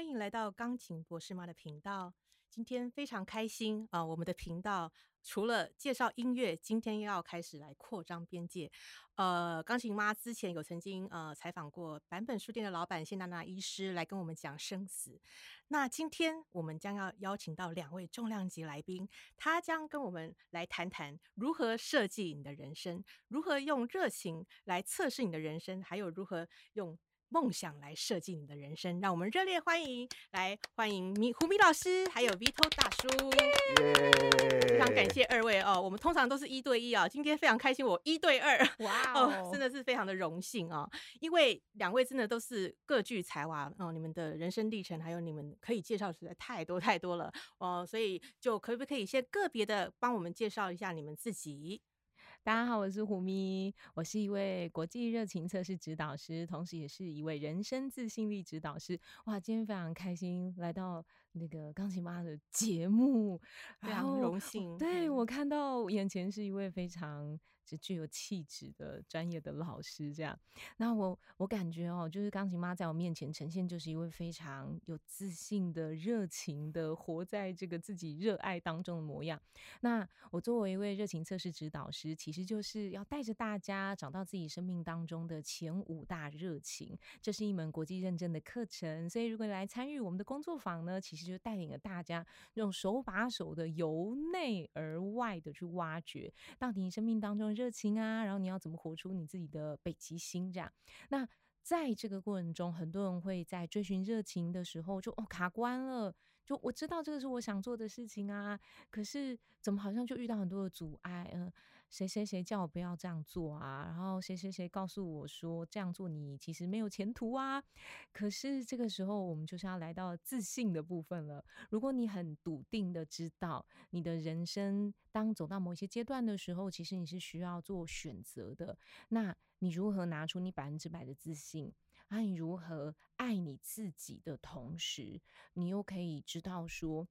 欢迎来到钢琴博士妈的频道。今天非常开心啊、我们的频道除了介绍音乐，今天又要开始来扩张边界。呃，钢琴妈之前有曾经呃采访过版本书店的老板谢娜娜医师，来跟我们讲生死。那今天我们将要邀请到两位重量级来宾，他将跟我们来谈谈如何设计你的人生，如何用热情来测试你的人生，还有如何用梦想来设计你的人生。让我们热烈欢迎，来欢迎米胡米老师，还有 Vito 大叔。非常感谢二位哦，我们通常都是一对一啊，今天非常开心，我一对二。哇 哦，真的是非常的荣幸哦，因为两位真的都是各具才华哦，你们的人生历程还有你们可以介绍实在太多太多了哦，所以就可不可以先个别的帮我们介绍一下你们自己？大家好，我是胡咪，我是一位国际热情测试指导师，同时也是一位人生自信力指导师。哇，今天非常开心来到那个钢琴妈的节目，非常荣幸对嗯。我看到眼前是一位非常具有气质的专业的老师，这样。那我我感觉哦，就是钢琴妈在我面前呈现就是一位非常有自信的、热情的，活在这个自己热爱当中的模样。那我作为一位热情测试指导师，其实就是要带着大家找到自己生命当中的前五大热情。这是一门国际认证的课程，所以如果你来参与我们的工作坊呢，其实就带领了大家用手把手的由内而外的去挖掘，到底你生命当中热情啊，然后你要怎么活出你自己的北极星这样。那在这个过程中，很多人会在追寻热情的时候就哦卡关了，就我知道这个是我想做的事情啊，可是怎么好像就遇到很多的阻碍？嗯、谁谁谁叫我不要这样做啊？然后谁谁谁告诉我说这样做你其实没有前途啊。可是这个时候，我们就是要来到自信的部分了。如果你很笃定的知道你的人生当走到某一些阶段的时候，其实你是需要做选择的。那你如何拿出你百分之百的自信？啊，你如何爱你自己的同时，你又可以知道说，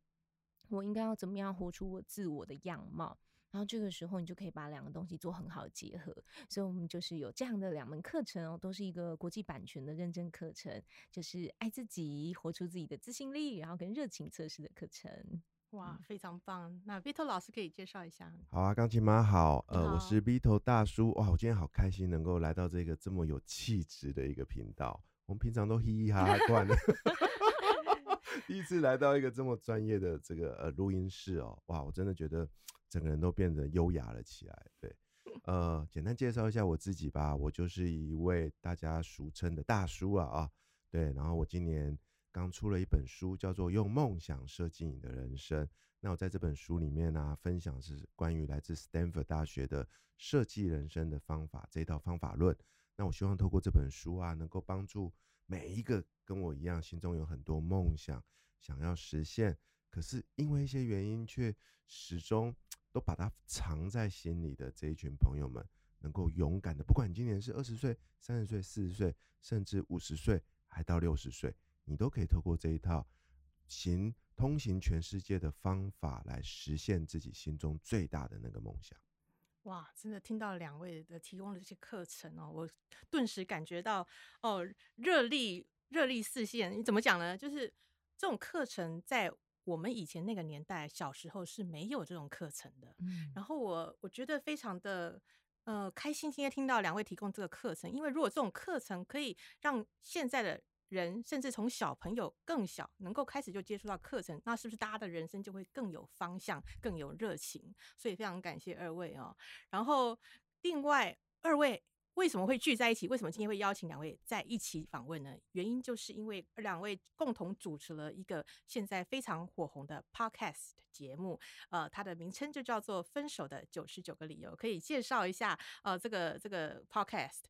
我应该要怎么样活出我自我的样貌。然后这个时候，你就可以把两个东西做很好的结合。所以，我们就是有这样的两门课程哦，都是一个国际版权的认证课程，就是爱自己、活出自己的自信力，然后跟热情测试的课程。哇，非常棒！那 Vito 老师可以介绍一下。好啊，钢琴妈好，呃，我是 Vito 大叔，哇，我今天好开心能够来到这个这么有气质的一个频道。我们平常都嘻嘻哈哈惯了，第一次来到一个这么专业的这个呃录音室哦，哇，我真的觉得整个人都变得优雅了起来。对，呃，简单介绍一下我自己吧，我就是一位大家俗称的大叔了啊，对，然后我今年刚出了一本书，叫做《用梦想设计你的人生》。那我在这本书里面呢、分享是关于来自 Stanford 大学的设计人生的方法这一套方法论。那我希望透过这本书啊，能够帮助每一个跟我一样心中有很多梦想想要实现，可是因为一些原因却始终都把它藏在心里的这一群朋友们，能够勇敢的，不管你今年是二十岁、三十岁、四十岁，甚至五十岁，还到六十岁，你都可以透过这一套行通行全世界的方法来实现自己心中最大的那个梦想。哇，真的听到两位的提供的这些课程哦，我顿时感觉到哦，热力热力四现。你怎么讲呢？就是这种课程在我们以前那个年代，小时候是没有这种课程的。嗯，然后我我觉得非常的呃开心，今天听到两位提供这个课程，因为如果这种课程可以让现在的人，甚至从小朋友更小，能够开始就接触到课程，那是不是大家的人生就会更有方向、更有热情？所以非常感谢二位哦。然后另外二位。为什么会聚在一起？为什么今天会邀请两位在一起访问呢？原因就是因为两位共同主持了一个现在非常火红的 podcast 节目，呃，它的名称就叫做《分手的九十九个理由》。可以介绍一下呃这个这个 podcast？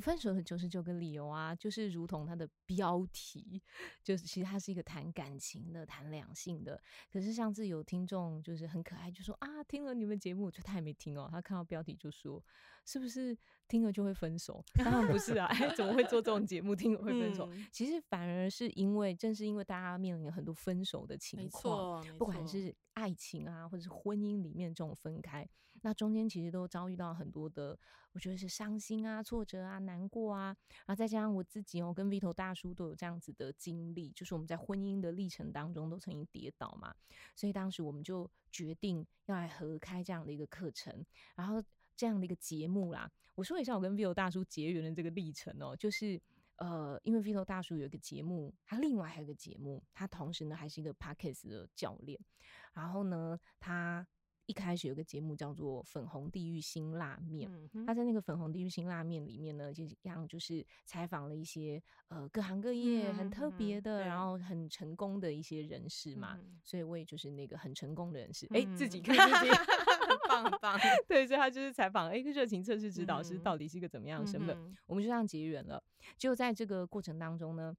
分手的九十九个理由啊，就是如同它的标题，就是其实它是一个谈感情的、谈两性的。可是上次有听众就是很可爱，就说啊，听了你们节目，就他也没听哦，他看到标题就说是不是听了就会分手？当然不是啊，哎，怎么会做这种节目听了会分手？嗯其实反而是因为，正是因为大家面临很多分手的情况，不管是爱情啊，或者是婚姻里面这种分开，那中间其实都遭遇到很多的，我觉得是伤心啊、挫折啊、难过啊，然后再加上我自己哦，跟 Vito 大叔都有这样子的经历，就是我们在婚姻的历程当中都曾经跌倒嘛，所以当时我们就决定要来合开这样的一个课程，然后这样的一个节目啦。我说一下我跟 Vito 大叔结缘的这个历程哦，就是。呃，因为 Vito 大叔有一个节目，他另外还有一个节目，他同时呢还是一个 Podcast 的教练。然后呢，他一开始有个节目叫做《粉红地狱辛辣面》，嗯他在那个粉红地狱辛辣面里面呢，就一样就是采访了一些呃各行各业很特别的，然后很成功的一些人士嘛。嗯所以我也就是那个很成功的人士，哎、自己嗯看自己。很棒棒，对，所以他就是采访，哎，热情测试指导师嗯到底是一个怎么样的身份？嗯我们就这样结缘了。就在这个过程当中呢，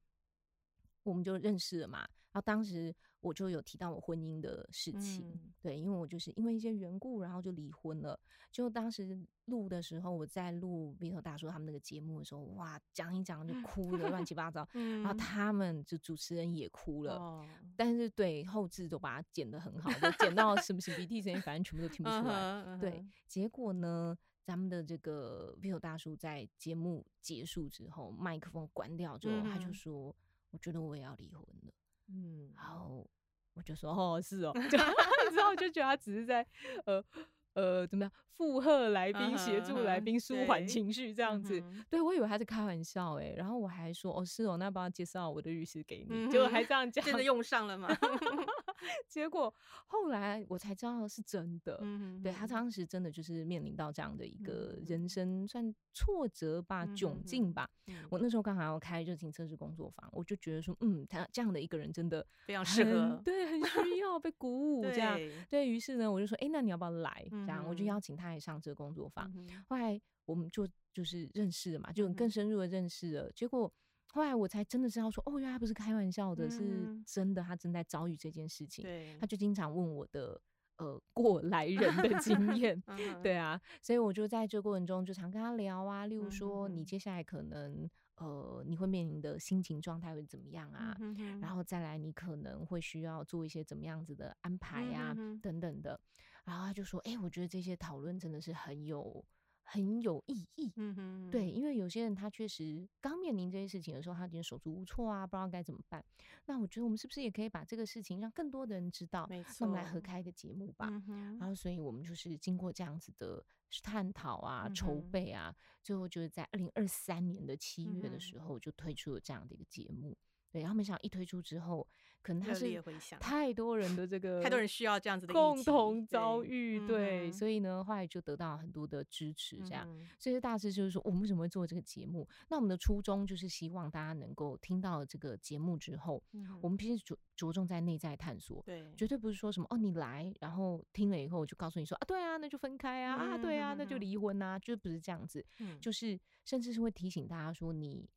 我们就认识了嘛。然后当时我就有提到我婚姻的事情，嗯对，因为我就是因为一些缘故，然后就离婚了。就当时录的时候，我在录 Vito 大叔他们那个节目的时候，哇，讲一讲就哭的乱七八糟，嗯然后他们就主持人也哭了。哦但是对后置都把它剪得很好，就剪到什么擤鼻涕声音，反正全部都听不出来。对结果呢，咱们的这个 Vito 大叔在节目结束之后，麦克风关掉之后，他就说：“我觉得我也要离婚了。嗯”然后我就说：“哦，是哦。”就 之后就觉得他只是在呃呃怎么样附和来宾，嗯协助来宾舒缓情绪这样子。对我以为他是开玩笑哎，然后我还说：“哦，是哦，那帮他介绍我的律师给你？”嗯结果还这样讲，真的用上了吗？结果后来我才知道是真的。嗯对他当时真的就是面临到这样的一个嗯人生算挫折吧、嗯窘境吧。嗯我那时候刚好要开热情测试工作坊，我就觉得说，嗯，他这样的一个人真的非常适很合对，很需 要被鼓舞这样。对对于是呢，我就说，哎，那你要不要来？这样，我就邀请他来上这个工作坊。后来我们就就是认识了嘛，就更深入的认识了。结果后来我才真的知道说，哦，原来不是开玩笑的，是嗯。真的，他正在遭遇这件事情。对，他就经常问我的呃过来人的经验。对。啊，所以我就在这过程中就常跟他聊啊，例如嗯说你接下来可能呃你会面临的心情状态会怎么样啊，嗯哼然后再来你可能会需要做一些怎么样子的安排呀、嗯哼哼。等等的，然后他就说，哎、我觉得这些讨论真的是很有很有意义。嗯哼对，因为有些人他确实刚面临这些事情的时候，他有点手足无措啊，不知道该怎么办。那我觉得我们是不是也可以把这个事情让更多的人知道？没那我们来合错开一个节目吧。嗯然后，所以我们就是经过这样子的探讨啊、筹备啊，最后就是在二零二三年的七月的嗯时候就推出了这样的一个节目。对，然后没想到一推出之后，可能他是太多人的这个 太多人需要这样子的共同遭遇，对，嗯所以呢，后来就得到很多的支持，这样。嗯所以大致就是说，我们为什么会做这个节目？那我们的初衷就是希望大家能够听到这个节目之后，嗯我们平时着着重在内在探索，对。绝对不是说什么哦，你来，然后听了以后我就告诉你说啊，对啊，那就分开啊，啊，对啊，那就嗯。离婚啊，就不是这样子，嗯。就是甚至是会提醒大家说，你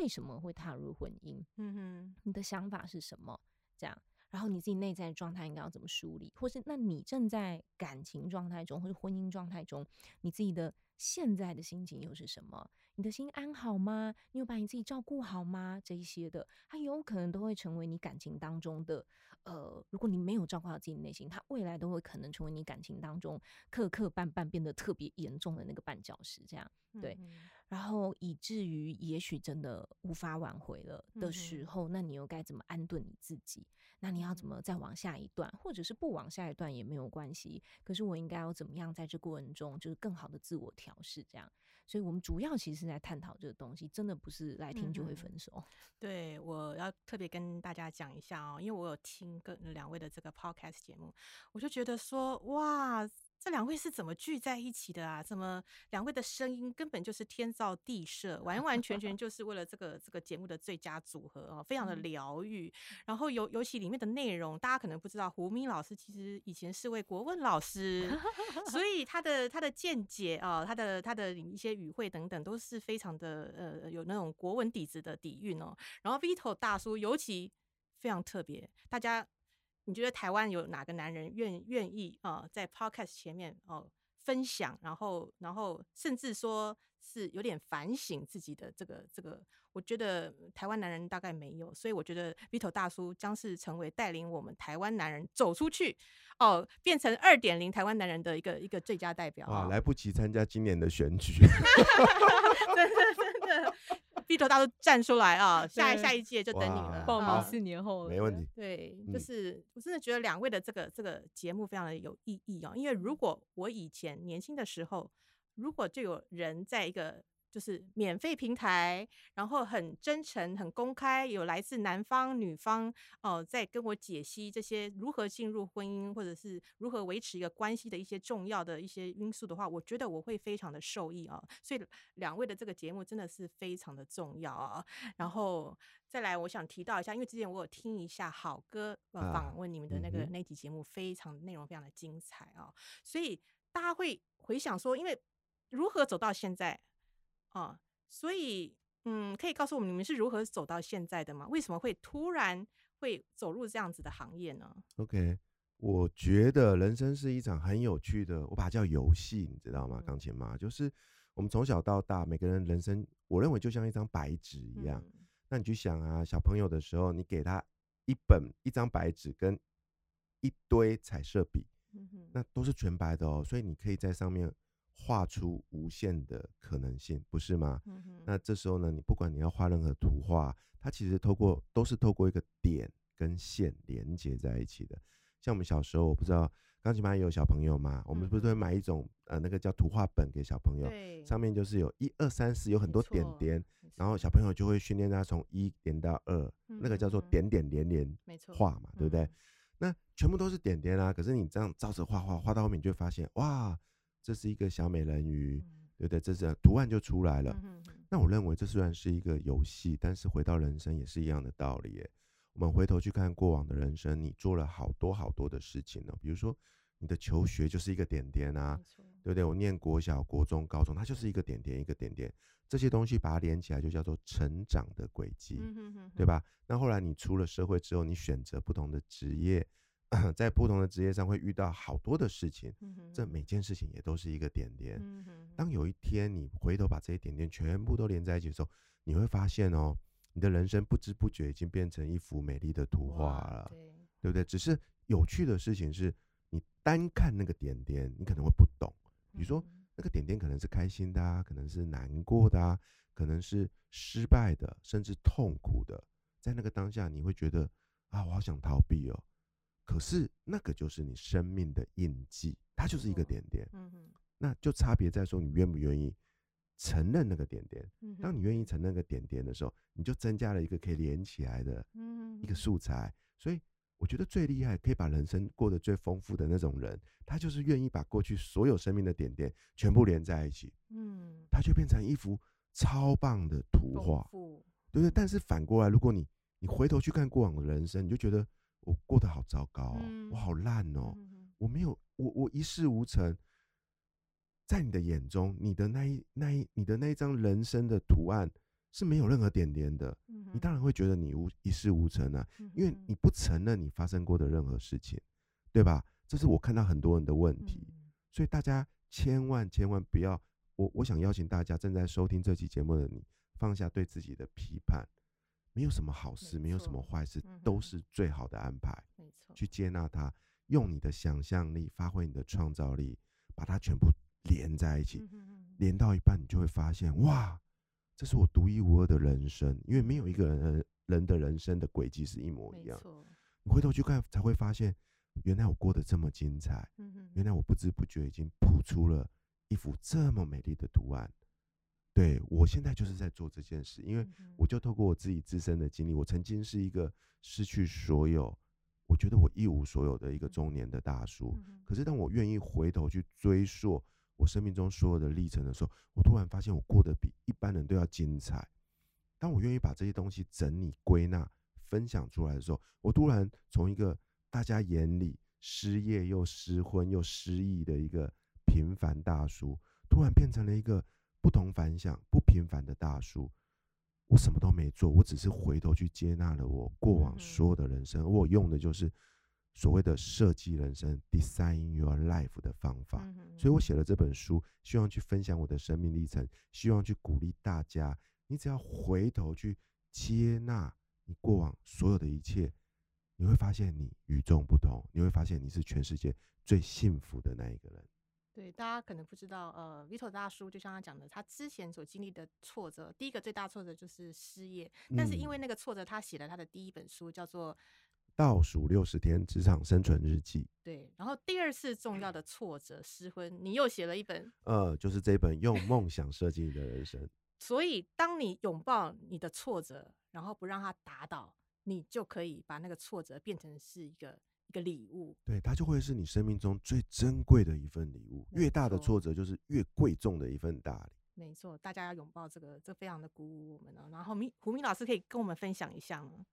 为什么会踏入婚姻？嗯哼你的想法是什么？这样，然后你自己内在的状态应该要怎么梳理，或是那你正在感情状态中或者婚姻状态中，你自己的现在的心情又是什么？你的心安好吗？你有把你自己照顾好吗？这一些的，它有可能都会成为你感情当中的，呃，如果你没有照顾好自己的内心，它未来都会可能成为你感情当中磕磕绊绊变得特别严重的那个绊脚石，这样。对然后以至于也许真的无法挽回了的时候，那你又该怎么安顿你自己？那你要怎么再往下一段，或者是不往下一段也没有关系。可是我应该要怎么样在这过程中，就是更好的自我调试这样。所以我们主要其实是在探讨这个东西，真的不是来听就会分手。对，我要特别跟大家讲一下哦，因为我有听跟两位的这个 podcast 节目，我就觉得说，哇，这两位是怎么聚在一起的啊？怎么两位的声音根本就是天造地设，完完全全就是为了这个这个节目的最佳组合哦，非常的嗯疗愈。然后尤尤其里面的内容，大家可能不知道，胡明老师其实以前是位国文老师，所以他的他的见解啊、他的他的一些语汇等等，都是非常的呃有那种国文底子的底蕴哦。然后 Vito 大叔尤其非常特别，大家你觉得台湾有哪个男人愿愿意啊、在 Podcast 前面哦、分享，然后然后甚至说是有点反省自己的这个这个，我觉得台湾男人大概没有，所以我觉得 Vito 大叔将是成为带领我们台湾男人走出去，哦，变成二点零台湾男人的一个一个最佳代表。哇，来不及参加今年的选举，，Vito 大叔站出来啊，下一下一届就等你了，报名啊四年后了没问题。对，就嗯是我真的觉得两位的这个这个节目非常的有意义哦，因为如果我以前年轻的时候，如果就有人在一个就是免费平台，然后很真诚、很公开，有来自男方、女方哦、在跟我解析这些如何进入婚姻，或者是如何维持一个关系的一些重要的一些因素的话，我觉得我会非常的受益啊、所以两位的这个节目真的是非常的重要啊。然后再来，我想提到一下，因为之前我有听一下好歌呃啊访问你们的那个、嗯那集节目，非常内容非常的精彩啊、所以大家会回想说，因为如何走到现在啊、所以嗯，可以告诉我们你们是如何走到现在的吗？为什么会突然会走入这样子的行业呢？OK，我觉得人生是一场很有趣的，我把它叫游戏，你知道吗？嗯钢琴妈就是我们从小到大，每个人人生，我认为就像一张白纸一样。嗯那你去想啊，小朋友的时候，你给他一本一张白纸跟一堆彩色笔，那都是全白的哦，所以你可以在上面画出无限的可能性，不是吗？嗯那这时候呢，你不管你要画任何图画，它其实透过都是透过一个点跟线连接在一起的。像我们小时候，我不知道钢琴班也有小朋友嘛，我们不是都会买一种呃那个叫图画本给小朋友，对，上面就是有一二三四，有很多点点，然后小朋友就会训练他从一点到二，那个叫做点点连连画嘛，对不对嗯？那全部都是点点啊，可是你这样照着画画画到后面，你就会发现哇，这是一个小美人鱼，嗯对不对？这是图案就出来了。那我认为这虽然是一个游戏，但是回到人生也是一样的道理耶。我们回头去看过往的人生，你做了好多好多的事情呢、比如说你的求学就是一个点点啊对不对？我念国小、国中、高中，它就是一个点点一个点点，这些东西把它连起来就叫做成长的轨迹。嗯哼哼哼对吧？那后来你出了社会之后，你选择不同的职业，在不同的职业上会遇到好多的事情，嗯这每件事情也都是一个点点。当有一天你回头把这些点点全部都连在一起的时候，你会发现哦，你的人生不知不觉已经变成一幅美丽的图画了，对对不对？只是有趣的事情是，你单看那个点点，你可能会不懂。比如说嗯那个点点可能是开心的啊，可能是难过的啊，可能是失败的，甚至痛苦的。在那个当下，你会觉得啊，我好想逃避哦。可是那个就是你生命的印记，它就是一个点点。嗯哼那就差别在说你愿不愿意承认那个点点。嗯当你愿意承认那个点点的时候，你就增加了一个可以连起来的一个素材。所以我觉得最厉害，可以把人生过得最丰富的那种人，他就是愿意把过去所有生命的点点全部连在一起，嗯他就变成一幅超棒的图画，对不对？但是反过来，如果你你回头去看过往的人生，你就觉得我过得好糟糕哦，嗯我好烂哦，嗯我没有，我我一事无成。在你的眼中，你的那一那一你的那一张人生的图案是没有任何点点的，嗯你当然会觉得你无一事无成啊，嗯因为你不承认你发生过的任何事情，对吧？这是我看到很多人的问题，嗯所以大家千万千万不要，我我想邀请大家正在收听这期节目的你，放下对自己的批判，没有什么好事，没没有什么错坏事嗯，都是最好的安排。没错去接纳它，用你的想象力，发挥你的创造力，把它全部连在一起。嗯哼哼连到一半，你就会发现，哇，这是我独一无二的人生，因为没有一个人人的人生的轨迹是一模一样。你回头去看，才会发现，原来我过得这么精彩，嗯原来我不知不觉已经谱出了一幅这么美丽的图案。对我现在就是在做这件事，因为我就透过我自己自身的经历，我曾经是一个失去所有，我觉得我一无所有的一个中年的大叔。嗯可是当我愿意回头去追溯我生命中所有的历程的时候，我突然发现我过得比一般人都要精彩。当我愿意把这些东西整理归纳、分享出来的时候，我突然从一个大家眼里失业又失婚又失意的一个平凡大叔，突然变成了一个不同凡响、不平凡的大叔。我什么都没做，我只是回头去接纳了我过往所有的人生，而我用的就是所谓的设计人生 （design your life） 的方法。嗯所以我写了这本书，希望去分享我的生命历程，希望去鼓励大家。你只要回头去接纳你过往所有的一切，你会发现你与众不同，你会发现你是全世界最幸福的那一个人。对，大家可能不知道，呃，Vito 大叔就像他讲的，他之前所经历的挫折，第一个最大挫折就是失业，但是因为嗯。那个挫折，他写了他的第一本书，叫做倒数六十天职场生存日记，对，然后第二次重要的挫折失婚，你又写了一本，呃，就是这本用梦想设计你的人生。所以当你拥抱你的挫折，然后不让它打倒，你就可以把那个挫折变成是一个一个礼物。对，它就会是你生命中最珍贵的一份礼物。越大的挫折，就是越贵重的一份大礼。没错，大家要拥抱这个，这非常的鼓舞我们哦。然后明胡明老师可以跟我们分享一下吗？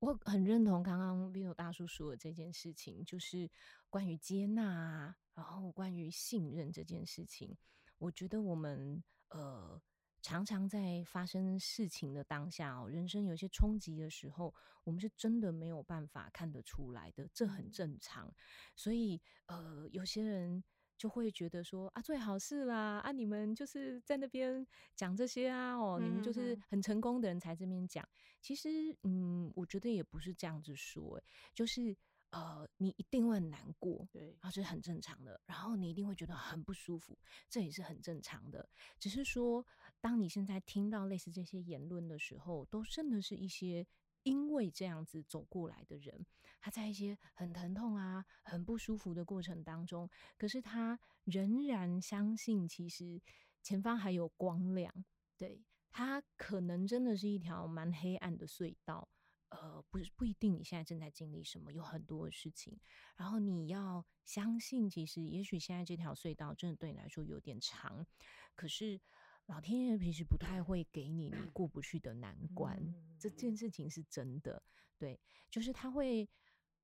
我很认同刚刚 Vino 大叔说的这件事情，就是关于接纳啊，然后关于信任这件事情。我觉得我们呃常常在发生事情的当下哦，人生有一些冲击的时候，我们是真的没有办法看得出来的，这很嗯正常。所以呃，有些人就会觉得说啊，最好是啦，啊，你们就是在那边讲这些啊，哦，你们就是很成功的人才这边讲。其实，嗯，我觉得也不是这样子说、欸，就是呃，你一定会很难过，对然后这是很正常的，然后你一定会觉得很不舒服，这也是很正常的。只是说，当你现在听到类似这些言论的时候，都真的是一些因为这样子走过来的人，他在一些很疼痛啊、很不舒服的过程当中，可是他仍然相信，其实前方还有光亮。对他可能真的是一条蛮黑暗的隧道。呃，不是不一定你现在正在经历什么，有很多的事情，然后你要相信，其实也许现在这条隧道真的对你来说有点长，可是老天爷平时不太会给你你过不去的难关，这件事情是真的，对，就是他会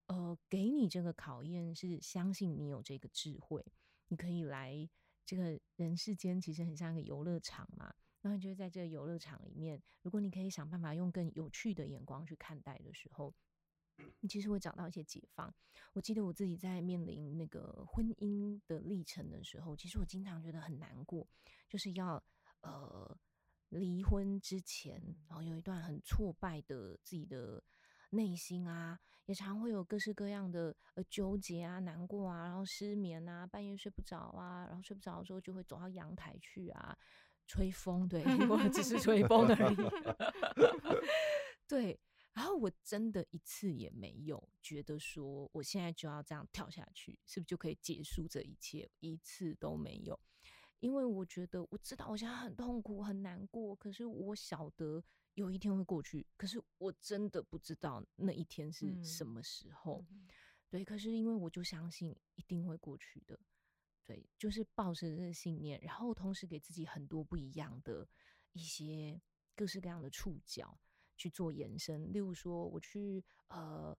呃给你这个考验，是相信你有这个智慧，你可以来这个人世间，其实很像一个游乐场嘛。然后你就会在这个游乐场里面，如果你可以想办法用更有趣的眼光去看待的时候，你其实会找到一些解放。我记得我自己在面临那个婚姻的历程的时候，其实我经常觉得很难过，就是要呃离婚之前，然后有一段很挫败的自己的内心啊，也常会有各式各样的呃纠结啊、难过啊，然后失眠啊，半夜睡不着啊，然后睡不着的时候就会走到阳台去啊。吹风，对，我只是吹风而已。对，然后我真的一次也没有觉得说我现在就要这样跳下去，是不是就可以结束这一切？一次都没有，因为我觉得我知道我现在很痛苦、很难过，可是我晓得有一天会过去，可是我真的不知道那一天是什么时候。嗯对，可是因为我就相信一定会过去的。对，就是抱着这个信念，然后同时给自己很多不一样的一些各式各样的触角去做延伸。例如说，我去呃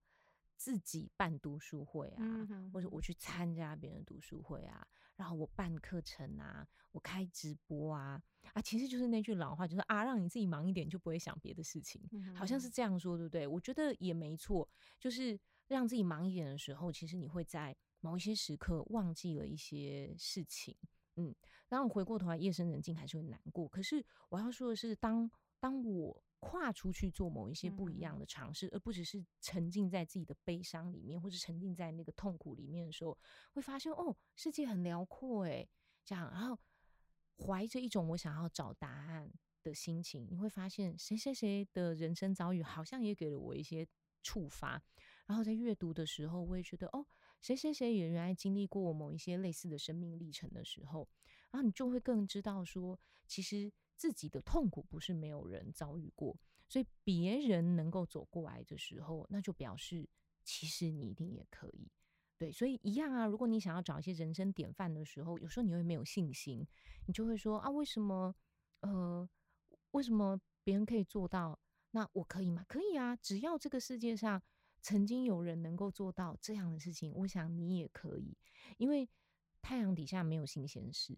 自己办读书会啊，嗯或者我去参加别人的读书会啊，然后我办课程啊，我开直播啊，啊，其实就是那句老话，就是啊，让你自己忙一点，就不会想别的事情。嗯好像是这样说，对不对？我觉得也没错，就是让自己忙一点的时候，其实你会在某一些时刻忘记了一些事情，嗯，然后回过头来夜深人静还是会难过。可是我要说的是，当当我跨出去做某一些不一样的尝试，而不只是沉浸在自己的悲伤里面，或是沉浸在那个痛苦里面的时候，会发现哦，世界很辽阔诶，这样，然后怀着一种我想要找答案的心情，你会发现谁谁谁的人生遭遇好像也给了我一些触发。然后在阅读的时候，我也觉得哦，谁谁谁也原来经历过某一些类似的生命历程的时候，然后你就会更知道说，其实自己的痛苦不是没有人遭遇过，所以别人能够走过来的时候，那就表示其实你一定也可以。对，所以一样啊。如果你想要找一些人生典范的时候，有时候你会没有信心，你就会说啊，为什么呃，为什么别人可以做到，那我可以吗？可以啊，只要这个世界上曾经有人能够做到这样的事情，我想你也可以。因为太阳底下没有新鲜事，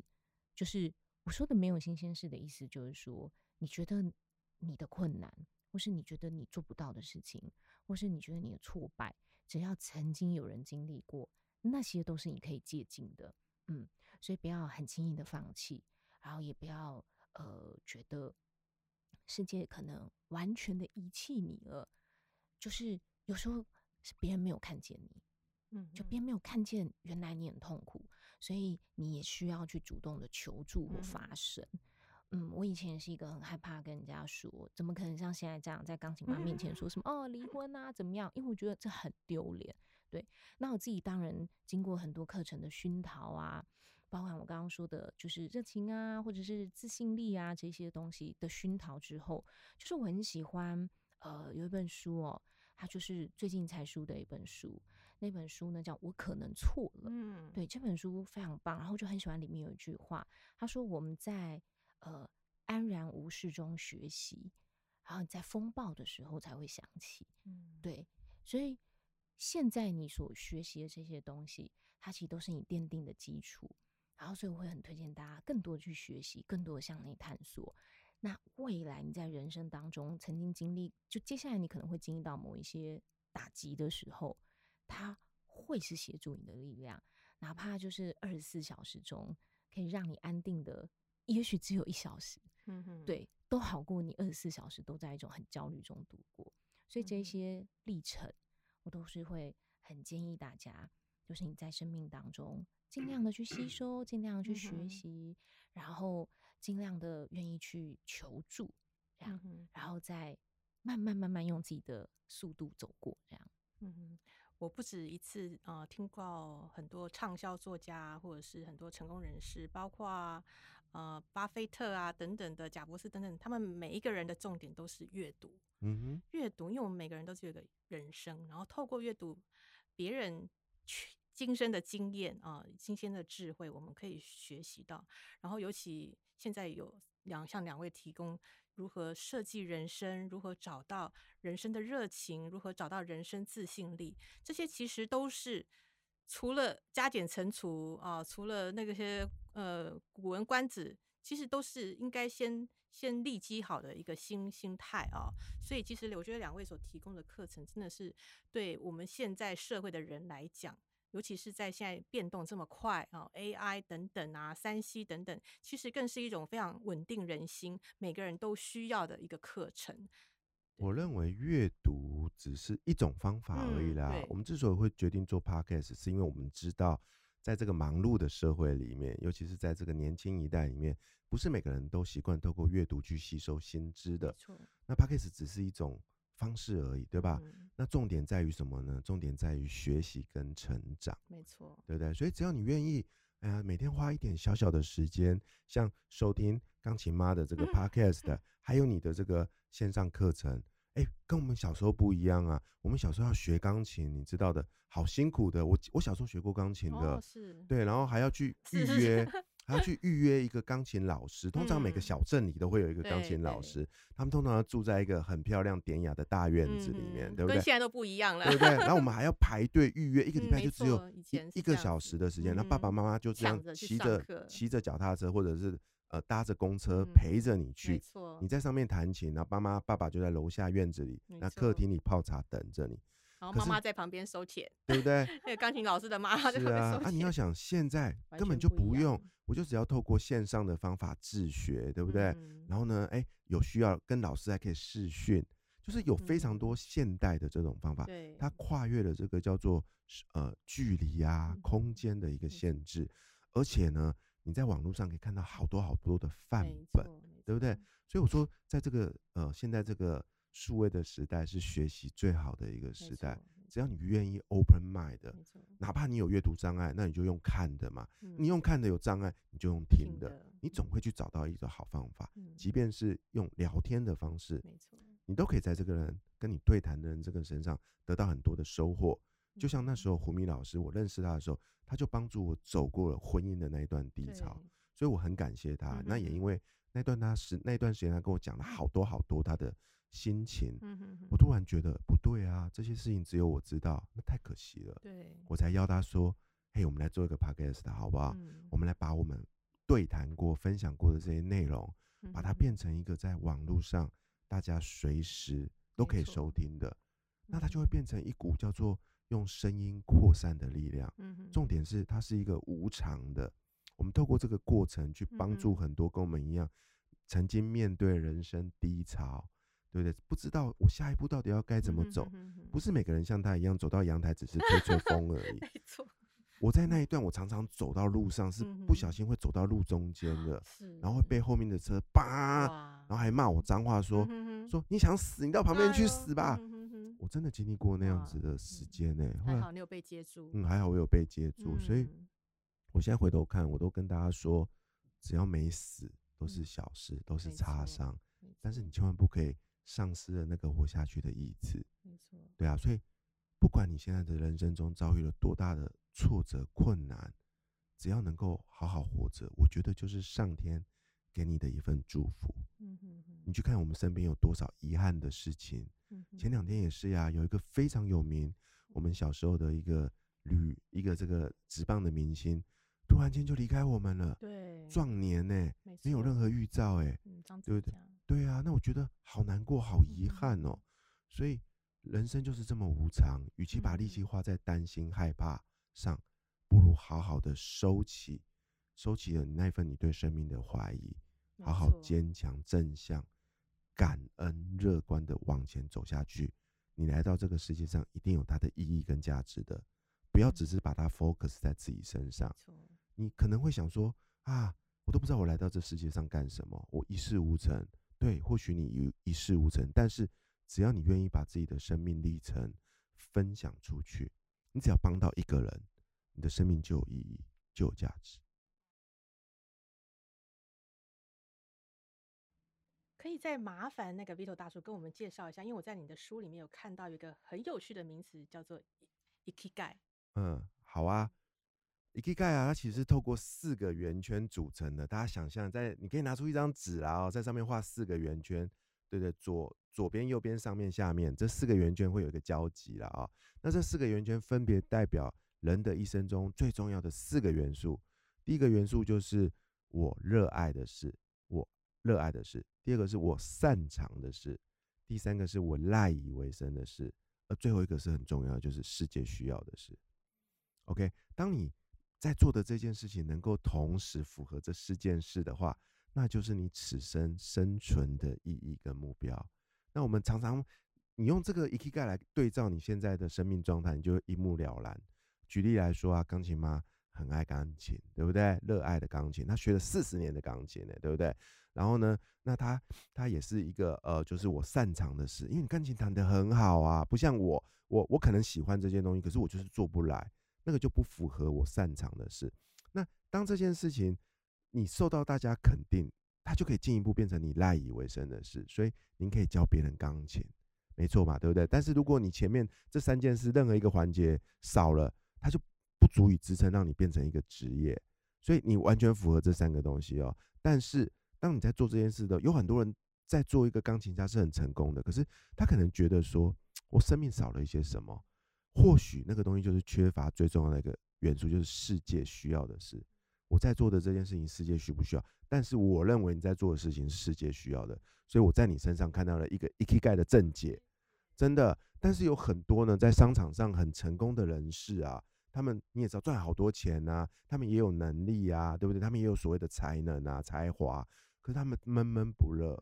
就是我说的没有新鲜事的意思，就是说你觉得你的困难或是你觉得你做不到的事情，或是你觉得你的挫败，只要曾经有人经历过，那些都是你可以借鉴的。嗯，所以不要很轻易的放弃，然后也不要呃觉得世界可能完全的遗弃你了。就是有时候是别人没有看见你，嗯，就别人没有看见原来你很痛苦，所以你也需要去主动的求助或发声。嗯，我以前是一个很害怕跟人家说，怎么可能像现在这样在钢琴妈面前说什么哦离婚啊怎么样？因为我觉得这很丢脸。对，那我自己当然经过很多课程的熏陶啊，包含我刚刚说的，就是热情啊，或者是自信力啊这些东西的熏陶之后，就是我很喜欢呃有一本书哦，它就是最近才出的一本书，那本书呢叫《我可能错了》。嗯，对，这本书非常棒，然后就很喜欢里面有一句话，他说我们在呃安然无事中学习，然后你在风暴的时候才会想起。嗯，对，所以现在你所学习的这些东西，它其实都是你奠定的基础。然后，所以我会很推荐大家更多的去学习，更多的向内探索。那未来你在人生当中曾经经历，就接下来你可能会经历到某一些打击的时候，它会是协助你的力量，哪怕就是二十四小时中可以让你安定的，也许只有一小时，嗯。哼，对，都好过你二十四小时都在一种很焦虑中度过。所以这嗯些历程，我都是会很建议大家，就是你在生命当中尽量的去吸收，尽量去学习，然后尽量的愿意去求助，这样，嗯，然后再慢慢慢慢用自己的速度走过，这样。嗯，我不止一次呃听过很多畅销作家，或者是很多成功人士，包括呃巴菲特啊等等的贾博士等等，他们每一个人的重点都是阅读。嗯哼，阅读，因为我们每个人都是有一个人生，然后透过阅读别人去今生的经验啊、新鲜的智慧，我们可以学习到。然后尤其现在有两向两位提供如何设计人生，如何找到人生的热情，如何找到人生自信力，这些其实都是除了加减乘除啊、除了那个些呃古文观止，其实都是应该先先立基好的一个心心态啊。所以其实我觉得两位所提供的课程，真的是对我们现在社会的人来讲。尤其是在现在变动这么快啊，AI 等等啊，三 C 等等，其实更是一种非常稳定人心，每个人都需要的一个课程。我认为阅读只是一种方法而已啦。嗯我们之所以会决定做 podcast，是因为我们知道，在这个忙碌的社会里面，尤其是在这个年轻一代里面，不是每个人都习惯透过阅读去吸收新知的那 podcast 只是一种方式而已，对吧？嗯，那重点在于什么呢？重点在于学习跟成长。没错，对不对？所以只要你愿意，哎呀，每天花一点小小的时间，像收听钢琴妈的这个 podcast 的，还有你的这个线上课程，哎，跟我们小时候不一样啊。我们小时候要学钢琴，你知道的，好辛苦的。我我小时候学过钢琴的，哦，是，对，然后还要去预是是约，还要去预约一个钢琴老师。通常每个嗯小镇里都会有一个钢琴老师，他们通常要住在一个很漂亮典雅的大院子里面，嗯对不对？跟现在都不一样了，对不对？然后我们还要排队预约，一个礼拜就只有一个小时的时间。那爸爸嗯妈妈就这样骑着骑着脚踏车，或者是呃搭着公车嗯陪着你去。错你，在上面弹琴，然后爸妈爸爸就在楼下院子里，那客厅里泡茶等着你，然后妈妈在旁边收钱，对不对？那个钢琴老师的妈妈在旁边收，啊啊！你要，想现在根本就不用样，我就只要透过线上的方法自学，对不对？嗯然后呢，哎，有需要跟老师还可以视讯，就是有非常多嗯现代的这种方法，对，它跨越了这个叫做呃距离啊、嗯空间的一个限制，而且呢，你在网络上可以看到好多好多的范本，对不对所以我说，在这个呃现在这个数位的时代，是学习最好的一个没时代。只要你愿意 open mind 哪怕你有阅读障碍，那你就用看的嘛。你嗯用看的有障碍，你就用听的，你总会去找到一个好方法。嗯即便是用聊天的方式，你都可以在这个人跟你对谈的人这个身上得到很多的收获。就像那时候胡米老师，我认识他的时候，他就帮助我走过了婚姻的那一段低潮，所以我很感谢他。嗯那也因为那段他时那段时间，他跟我讲了好多好多他的心情，嗯哼哼我突然觉得不对啊，这些事情只有我知道，那太可惜了。对，我才邀他说：“嘿，我们来做一个 podcast 好不好？嗯我们来把我们对谈过、分享过的这些内容，把它变成一个在网络上大家随时都可以收听的，那它嗯就会变成一股叫做用声音扩散的力量。嗯重点是它是一个无偿的，我们透过这个过程去帮助很多跟我们一样曾经面对人生低潮，对不对？不知道我下一步到底要该怎么走，不是是每个人像他一样走到阳台只是吹吹风而已。没错，我在那一段，我常常走到路上是嗯不小心会走到路中间的，是，然后会被后面的车叭，然后还骂我脏话说说你想死，你到旁边去死吧。我真的经历过那样子的时嗯间呢、还好你有被接住，嗯还好我有被接住，所以嗯我现在回头看，我都跟大家说，只要没死都是嗯小事，都是擦伤，但是你千万不可以丧失了那个活下去的意志。没错，对啊，所以不管你现在的人生中遭遇了多大的挫折困难，只要能够好好活着，我觉得就是上天给你的一份祝福。嗯哼哼你去看我们身边有多少遗憾的事情，嗯前两天也是呀，有一个非常有名，我们小时候的一个旅一个这个直棒的明星，突然间就离开我们了，对壮年呢、没没有任何预兆哎、嗯张对不对对啊，那我觉得好难过，好遗嗯憾哦。所以人生就是这么无常，与其把力气嗯花在担心、害怕上，不如好好的收起，收起了你那份你对生命的怀疑，好好错坚强、正向、感恩、乐观的往前走下去。你来到这个世界上，一定有它的意义跟价值的，不要只嗯是把它 focus 在自己身上你可能会想说啊，我都不知道我来到这世界上干什么，我一事无成。对，或许你一一事无成，但是只要你愿意把自己的生命历程分享出去，你只要帮到一个人，你的生命就有意义，就有价值。可以再麻烦那个 Vito 大叔跟我们介绍一下，因为我在你的书里面有看到一个很有趣的名词，叫做 ikigai。嗯，好啊。Ikigai 啊，它其实是透过四个圆圈组成的。大家想象在，你可以拿出一张纸啦哦，在上面画四个圆圈，对对，左左边、右边、上面、下面，这四个圆圈会有一个交集啦啊、那这四个圆圈分别代表人的一生中最重要的四个元素。第一个元素就是我热爱的事，我热爱的事；第二个是我擅长的事；第三个是我赖以为生的事；而最后一个是很重要，就是世界需要的事。OK，当你在做的这件事情能够同时符合这四件事的话，那就是你此生生存的意义跟目标。那我们常常，你用这个 e k i g a 来对照你现在的生命状态，你就一目了然。举例来说啊，钢琴妈很爱钢琴，对不对？热爱的钢琴，她学了四十年的钢琴呢，对不对？然后呢，那她她也是一个呃，就是我擅长的事，因为你钢琴弹得很好啊，不像我，我我可能喜欢这件东西，可是我就是做不来。那个就不符合我擅长的事。那当这件事情你受到大家肯定，它就可以进一步变成你赖以为生的事。所以您可以教别人钢琴，没错嘛，对不对？但是如果你前面这三件事任何一个环节少了，它就不足以支撑让你变成一个职业。所以你完全符合这三个东西哦。但是当你在做这件事的，有很多人在做一个钢琴家是很成功的，可是他可能觉得说，我生命少了一些什么。或许那个东西就是缺乏最重要的一个元素，就是世界需要的事。我在做的这件事情，世界需不需要？但是我认为你在做的事情是世界需要的，所以我在你身上看到了一个 ikigai 的正解，真的。但是有很多呢，在商场上很成功的人士啊，他们你也知道赚好多钱呐、他们也有能力啊，对不对？他们也有所谓的才能啊、才华，可是他们闷闷不乐，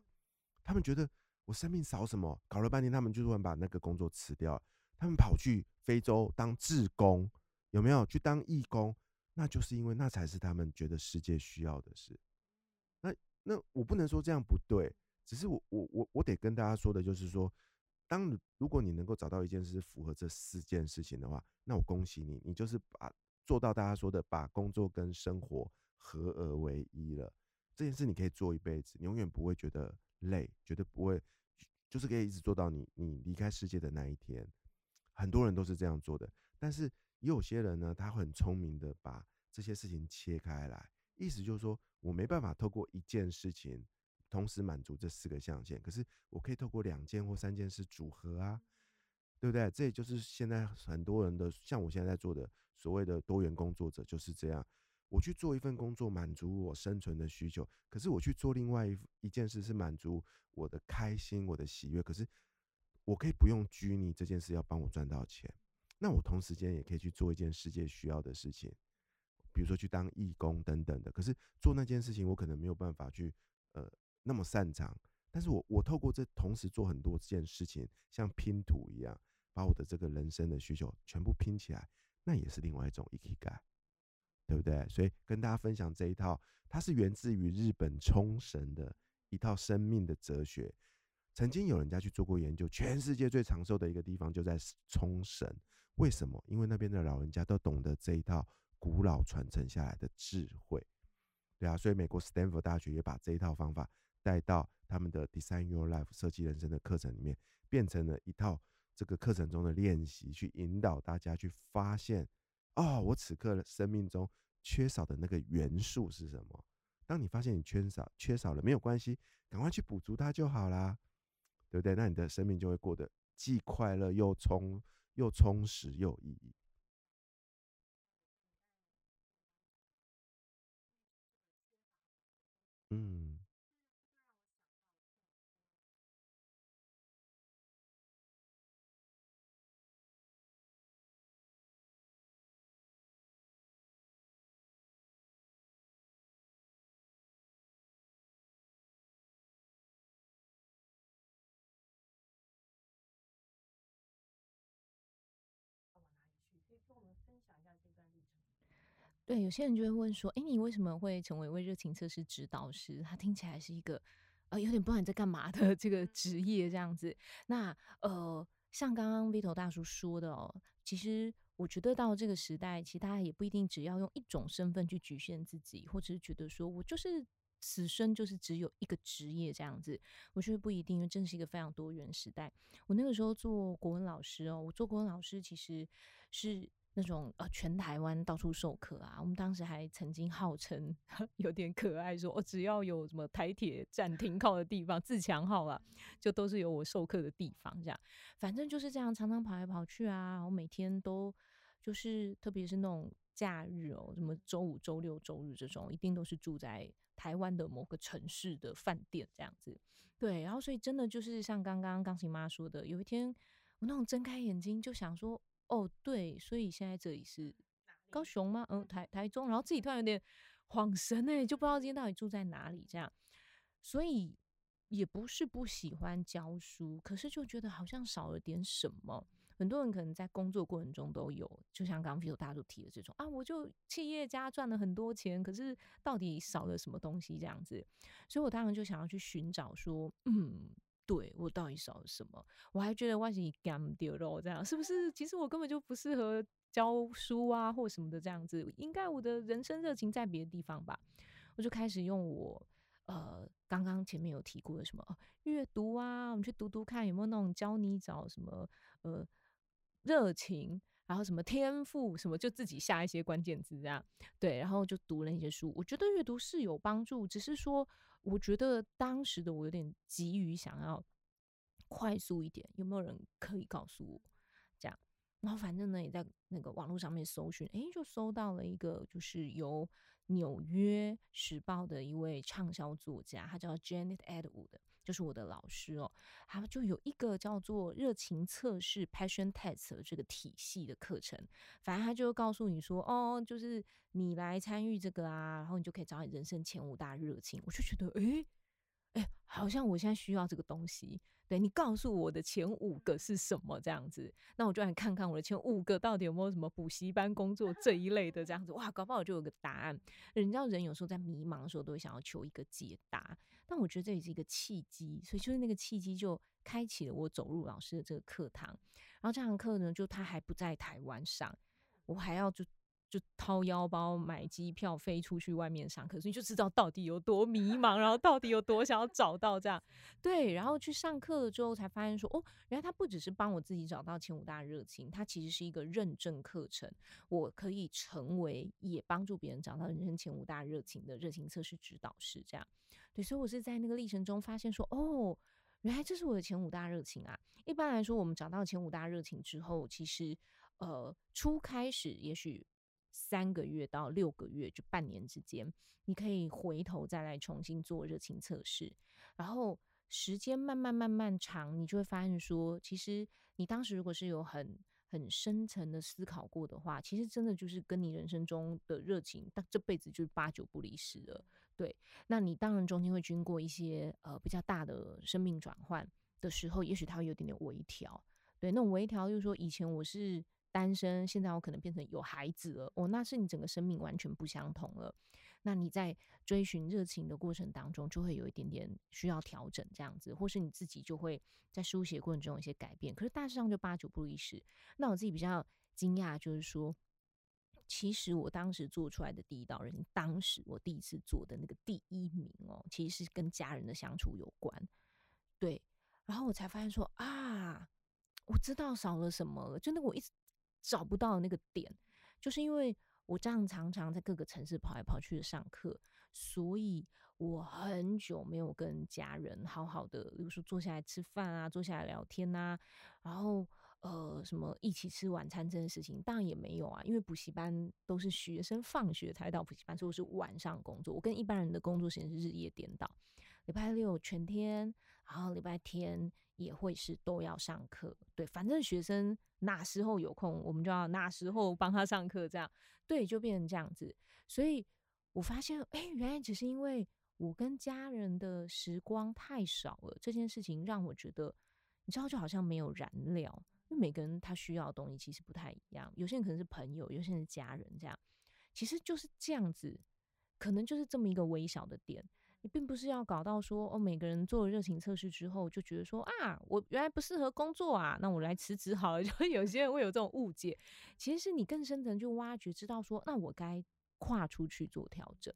他们觉得我生命少什么？搞了半天，他们就突然把那个工作辞掉。他们跑去非洲当志工，有没有去当义工？那就是因为那才是他们觉得世界需要的事。那那我不能说这样不对，只是我我我我得跟大家说的就是说，当如果你能够找到一件事符合这四件事情的话，那我恭喜你，你就是把做到大家说的把工作跟生活合而为一了。这件事你可以做一辈子，你永远不会觉得累，绝对不会，就是可以一直做到你你离开世界的那一天。很多人都是这样做的，但是也有些人呢，他很聪明的把这些事情切开来，意思就是说我没办法透过一件事情同时满足这四个象限，可是我可以透过两件或三件事组合啊，对不对？这也就是现在很多人的，像我现在在做的所谓的多元工作者就是这样。我去做一份工作，满足我生存的需求，可是我去做另外一一件事，是满足我的开心、我的喜悦。可是我可以不用拘泥这件事要帮我赚到钱，那我同时间也可以去做一件世界需要的事情，比如说去当义工等等的。可是做那件事情，我可能没有办法去呃那么擅长，但是我我透过这同时做很多件事情，像拼图一样，把我的这个人生的需求全部拼起来，那也是另外一种 e k i g a 对不对？所以跟大家分享这一套，它是源自于日本冲绳的一套生命的哲学。曾经有人家去做过研究，全世界最长寿的一个地方就在冲绳。为什么？因为那边的老人家都懂得这一套古老传承下来的智慧。对啊，所以美国斯坦福大学也把这一套方法带到他们的 Design Your Life 设计人生的课程里面，变成了一套这个课程中的练习，去引导大家去发现。哦，我此刻生命中缺少的那个元素是什么？当你发现你缺少缺少了，没有关系，赶快去补足它就好啦，对不对？那你的生命就会过得既快乐又充又充实又有意义。嗯。对，有些人就会问说：“哎，你为什么会成为一位热情测试指导师？他听起来是一个呃有点不知道你在干嘛的这个职业这样子。”那呃，像刚刚 Vito 大叔说的哦，其实我觉得到这个时代，其实大家也不一定只要用一种身份去局限自己，或者是觉得说我就是此生就是只有一个职业这样子。我觉得不一定，因为真是一个非常多元时代。我那个时候做国文老师哦，我做国文老师其实是。那种呃，全台湾到处授课啊，我们当时还曾经号称 有点可爱，说我只要有什么台铁站停靠的地方，自强号啊，就都是有我授课的地方。这样，反正就是这样，常常跑来跑去啊。我每天都就是，特别是那种假日哦，什么周五、周六、周日这种，一定都是住在台湾的某个城市的饭店这样子。对，然后所以真的就是像刚刚钢琴妈说的，有一天我那种睁开眼睛就想说。哦，对，所以现在这里是高雄吗？嗯，台台中，然后自己突然有点恍神哎，就不知道今天到底住在哪里这样。所以也不是不喜欢教书，可是就觉得好像少了点什么。很多人可能在工作过程中都有，就像刚刚大家都提的这种啊，我就企业家赚了很多钱，可是到底少了什么东西这样子。所以我当然就想要去寻找说，嗯。对我到底少了什么？我还觉得万一干掉了这样，是不是？其实我根本就不适合教书啊，或什么的这样子。应该我的人生热情在别的地方吧？我就开始用我呃刚刚前面有提过的什么阅读啊，我们去读读看有没有那种教你找什么呃热情，然后什么天赋什么，就自己下一些关键字这样。对，然后就读了一些书。我觉得阅读是有帮助，只是说。我觉得当时的我有点急于想要快速一点，有没有人可以告诉我这样？然后反正呢，也在那个网络上面搜寻，诶，就搜到了一个，就是由纽约时报的一位畅销作家，他叫 Janet Edwood。就是我的老师哦，他就有一个叫做热情测试 （Passion Test） 的这个体系的课程，反正他就告诉你说，哦，就是你来参与这个啊，然后你就可以找你人生前五大热情。我就觉得，诶。哎，好像我现在需要这个东西。对你告诉我的前五个是什么这样子，那我就来看看我的前五个到底有没有什么补习班工作这一类的这样子。哇，搞不好就有个答案。人家人有时候在迷茫的时候都会想要求一个解答。但我觉得这也是一个契机，所以就是那个契机就开启了我走入老师的这个课堂。然后这堂课呢，就他还不在台湾上，我还要就就掏腰包买机票飞出去外面上课，所以就知道到底有多迷茫，然后到底有多想要找到这样。对，然后去上课了之后才发现说，哦，原来他不只是帮我自己找到前五大热情，他其实是一个认证课程，我可以成为也帮助别人找到人生前五大热情的热情测试指导师这样。对，所以我是在那个历程中发现说，哦，原来这是我的前五大热情啊。一般来说，我们找到前五大热情之后，其实呃，初开始也许三个月到六个月，就半年之间，你可以回头再来重新做热情测试，然后时间慢慢慢慢长，你就会发现说，其实你当时如果是有很很深层的思考过的话，其实真的就是跟你人生中的热情，但这辈子就是八九不离十了。对，那你当然中间会经过一些呃比较大的生命转换的时候，也许它会有点点微调。对，那种微调就是说，以前我是单身，现在我可能变成有孩子了，哦，那是你整个生命完全不相同了。那你在追寻热情的过程当中，就会有一点点需要调整这样子，或是你自己就会在书写过程中有一些改变。可是大致上就八九不离十。那我自己比较惊讶，就是说，其实我当时做出来的第一道人，当时我第一次做的那个第一名哦，其实是跟家人的相处有关。对，然后我才发现说啊，我知道少了什么了，就那我一直找不到那个点，就是因为。我这样常常在各个城市跑来跑去的上课，所以我很久没有跟家人好好的，比如说坐下来吃饭啊，坐下来聊天呐，然后呃什么一起吃晚餐这件事情，当然也没有啊，因为补习班都是学生放学才到补习班，所以我是晚上工作，我跟一般人的工作时间是日夜颠倒，礼拜六全天，然后礼拜天。也会是都要上课，对，反正学生哪时候有空，我们就要哪时候帮他上课，这样，对，就变成这样子。所以我发现，哎，原来只是因为我跟家人的时光太少了，这件事情让我觉得，你知道，就好像没有燃料，因为每个人他需要的东西其实不太一样，有些人可能是朋友，有些人是家人，这样，其实就是这样子，可能就是这么一个微小的点。你并不是要搞到说哦，每个人做了热情测试之后就觉得说啊，我原来不适合工作啊，那我来辞职好了。就有些人会有这种误解，其实是你更深层就挖掘，知道说，那我该跨出去做调整，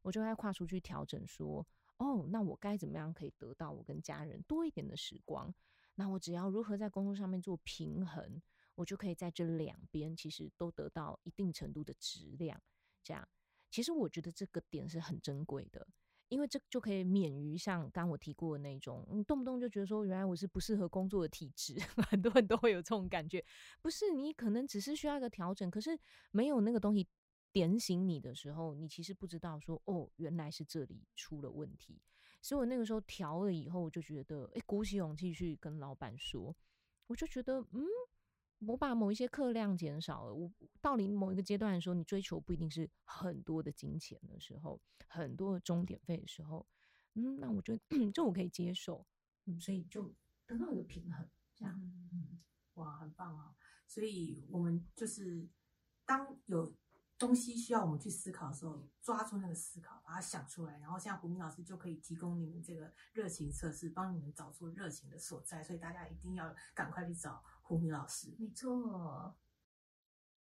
我就该跨出去调整，说哦，那我该怎么样可以得到我跟家人多一点的时光？那我只要如何在工作上面做平衡，我就可以在这两边其实都得到一定程度的质量。这样，其实我觉得这个点是很珍贵的。因为这就可以免于像刚我提过的那种，动不动就觉得说，原来我是不适合工作的体质，很多人都会有这种感觉。不是你可能只是需要一个调整，可是没有那个东西点醒你的时候，你其实不知道说，哦，原来是这里出了问题。所以我那个时候调了以后，我就觉得，哎，鼓起勇气去跟老板说，我就觉得，嗯。我把某一些课量减少了，我到临某一个阶段的时候，你追求不一定是很多的金钱的时候，很多的终点费的时候，嗯，那我觉得 这我可以接受，嗯，所以就得到一个平衡，这样，嗯，哇，很棒啊！所以我们就是当有。东西需要我们去思考的时候，抓住那个思考，把它想出来，然后像胡明老师就可以提供你们这个热情测试，帮你们找出热情的所在。所以大家一定要赶快去找胡明老师。没错。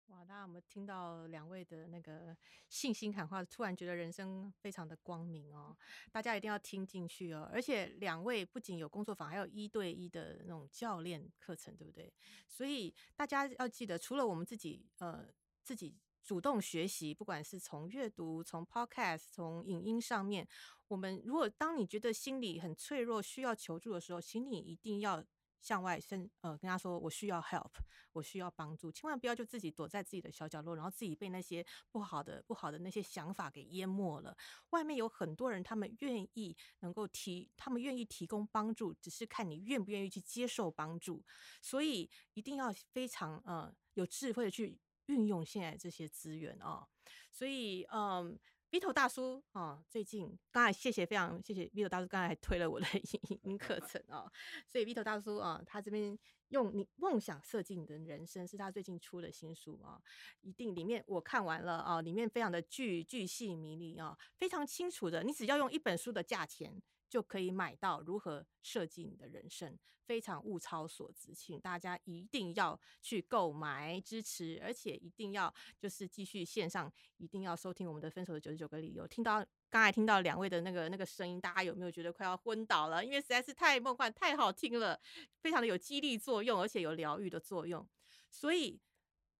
哇，大家有没有听到两位的那个信心喊话？突然觉得人生非常的光明哦！大家一定要听进去哦。而且两位不仅有工作坊，还有一对一的那种教练课程，对不对？所以大家要记得，除了我们自己，呃，自己。主动学习，不管是从阅读、从 podcast、从影音上面，我们如果当你觉得心里很脆弱、需要求助的时候，请你一定要向外伸，呃，跟他说我需要 help，我需要帮助，千万不要就自己躲在自己的小角落，然后自己被那些不好的、不好的那些想法给淹没了。外面有很多人，他们愿意能够提，他们愿意提供帮助，只是看你愿不愿意去接受帮助。所以一定要非常呃有智慧的去。运用现在这些资源啊，所以嗯，Vito 大叔啊，最近刚才谢谢非常谢谢 Vito 大叔，刚才还推了我的 影音课程啊，所以 Vito 大叔啊，他这边用你梦想设计你的人生是他最近出的新书啊，一定里面我看完了啊，里面非常的巨巨细迷离啊，非常清楚的，你只要用一本书的价钱。就可以买到如何设计你的人生，非常物超所值，请大家一定要去购买支持，而且一定要就是继续线上，一定要收听我们的分手的九十九个理由。听到刚才听到两位的那个那个声音，大家有没有觉得快要昏倒了？因为实在是太梦幻、太好听了，非常的有激励作用，而且有疗愈的作用。所以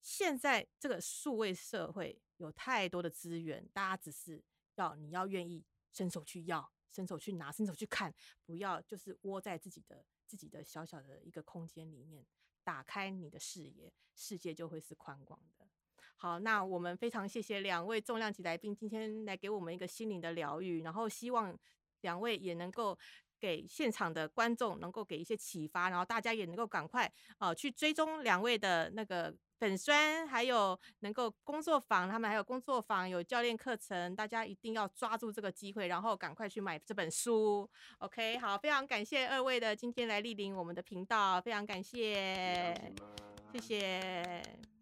现在这个数位社会有太多的资源，大家只是要你要愿意伸手去要。伸手去拿，伸手去看，不要就是窝在自己的自己的小小的一个空间里面，打开你的视野，世界就会是宽广的。好，那我们非常谢谢两位重量级来宾今天来给我们一个心灵的疗愈，然后希望两位也能够给现场的观众能够给一些启发，然后大家也能够赶快呃去追踪两位的那个粉酸，还有能够工作坊，他们还有工作坊有教练课程，大家一定要抓住这个机会，然后赶快去买这本书。OK，好，非常感谢二位的今天来莅临我们的频道，非常感谢，谢谢。